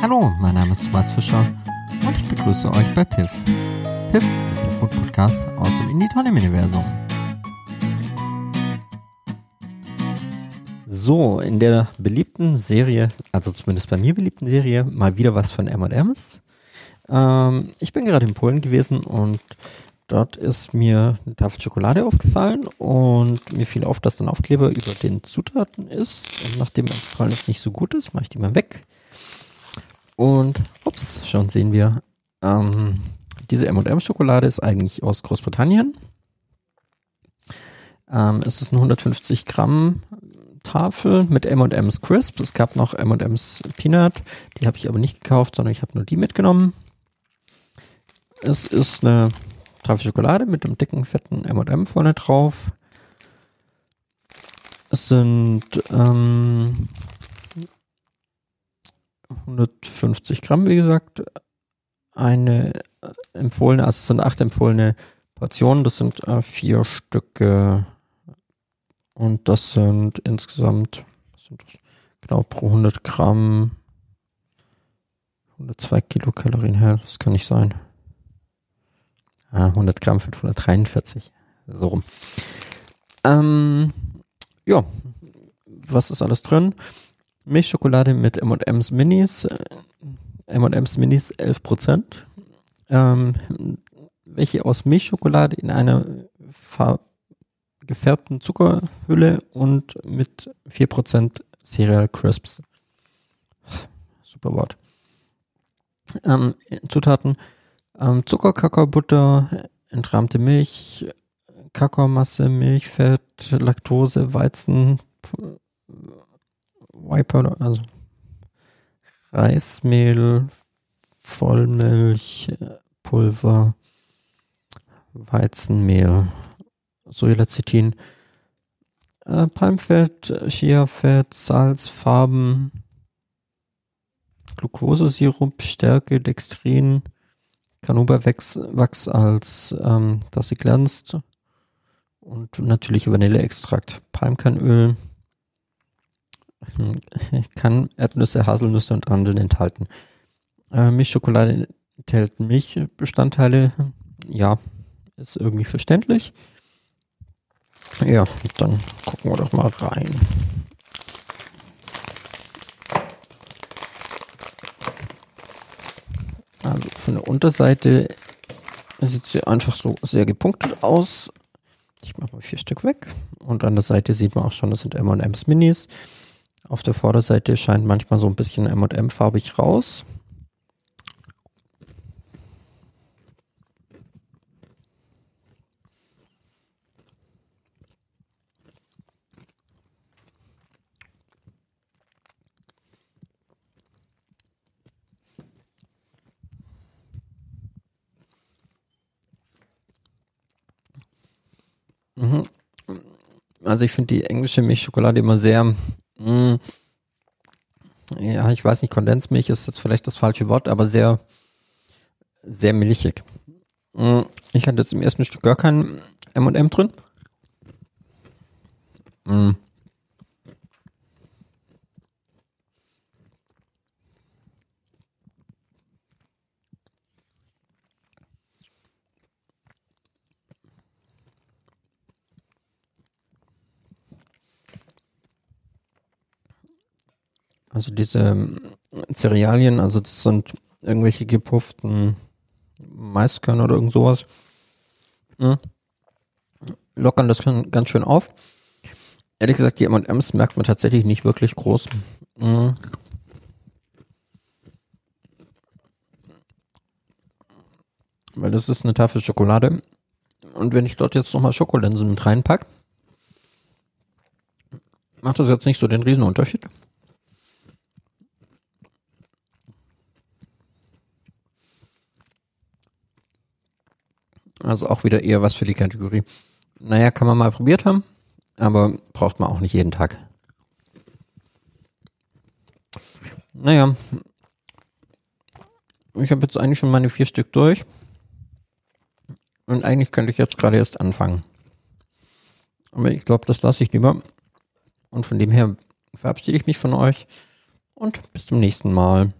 Hallo, mein Name ist Thomas Fischer und ich begrüße euch bei Piff. Piff ist der Food Podcast aus dem Indie-Tonem-Universum. So, in der beliebten Serie, also zumindest bei mir beliebten Serie, mal wieder was von M&M's. Ähm, ich bin gerade in Polen gewesen und dort ist mir eine Tafel Schokolade aufgefallen und mir fiel auf, dass dann Aufkleber über den Zutaten ist. Und nachdem mein Strahlen nicht so gut ist, mache ich die mal weg. Und ups, schon sehen wir, ähm, diese M&M-Schokolade ist eigentlich aus Großbritannien. Ähm, es ist eine 150 Gramm Tafel mit M&M's Crisp. Es gab noch M&M's Peanut. Die habe ich aber nicht gekauft, sondern ich habe nur die mitgenommen. Es ist eine Tafel Schokolade mit einem dicken, fetten M&M vorne drauf. Es sind ähm, 150 Gramm, wie gesagt. Eine empfohlene, also es sind acht empfohlene Portionen, das sind äh, vier Stücke und das sind insgesamt sind das, genau pro 100 Gramm 102 Kilokalorien her, das kann nicht sein. Ah, 100 Gramm 543, so rum. Ähm, ja, was ist alles drin? Milchschokolade mit M&M's Minis. Äh, M&M's Minis 11%. Ähm, welche aus Milchschokolade in einer gefärbten Zuckerhülle und mit 4% Cereal Crisps. Super Wort. Ähm, Zutaten. Ähm, Zucker, Kakaobutter, entrahmte Milch, Kakaomasse, Milchfett, Laktose, Weizen, Wiper, also Reismehl, Vollmilch, Pulver, Weizenmehl, Sojalecithin, äh, Palmfett, Chiafett, Salz, Farben, Glukosesirup, Stärke, Dextrin, Canuba-Wachs als ähm, dass sie glänzt und natürlich Vanilleextrakt, Palmkernöl, kann Erdnüsse, Haselnüsse und Mandeln enthalten. Äh, Milchschokolade enthält Milchbestandteile. Ja, ist irgendwie verständlich. Ja, dann gucken wir doch mal rein. Also von der Unterseite sieht sie einfach so sehr gepunktet aus. Ich mache mal vier Stück weg. Und an der Seite sieht man auch schon, das sind M&M's Minis. Auf der Vorderseite scheint manchmal so ein bisschen M&M farbig raus. Mhm. Also ich finde die englische Milchschokolade immer sehr, ja, ich weiß nicht, Kondensmilch ist jetzt vielleicht das falsche Wort, aber sehr, sehr milchig. Mm, ich hatte jetzt im ersten Stück gar kein M&M drin. Also diese ähm, Cerealien, also das sind irgendwelche gepufften Maiskörner oder irgend sowas. Mhm. Lockern das ganz schön auf. Ehrlich gesagt, die M&M's merkt man tatsächlich nicht wirklich groß. Mhm. Weil das ist eine Tafel Schokolade. Und wenn ich dort jetzt nochmal Schokolinsen mit reinpack, macht das jetzt nicht so den Riesenunterschied. Also auch wieder eher was für die Kategorie. Naja, kann man mal probiert haben, aber braucht man auch nicht jeden Tag. Naja, ich habe jetzt eigentlich schon meine vier Stück durch. Und eigentlich könnte ich jetzt gerade erst anfangen. Aber ich glaube, das lasse ich lieber. Und von dem her verabschiede ich mich von euch und bis zum nächsten Mal.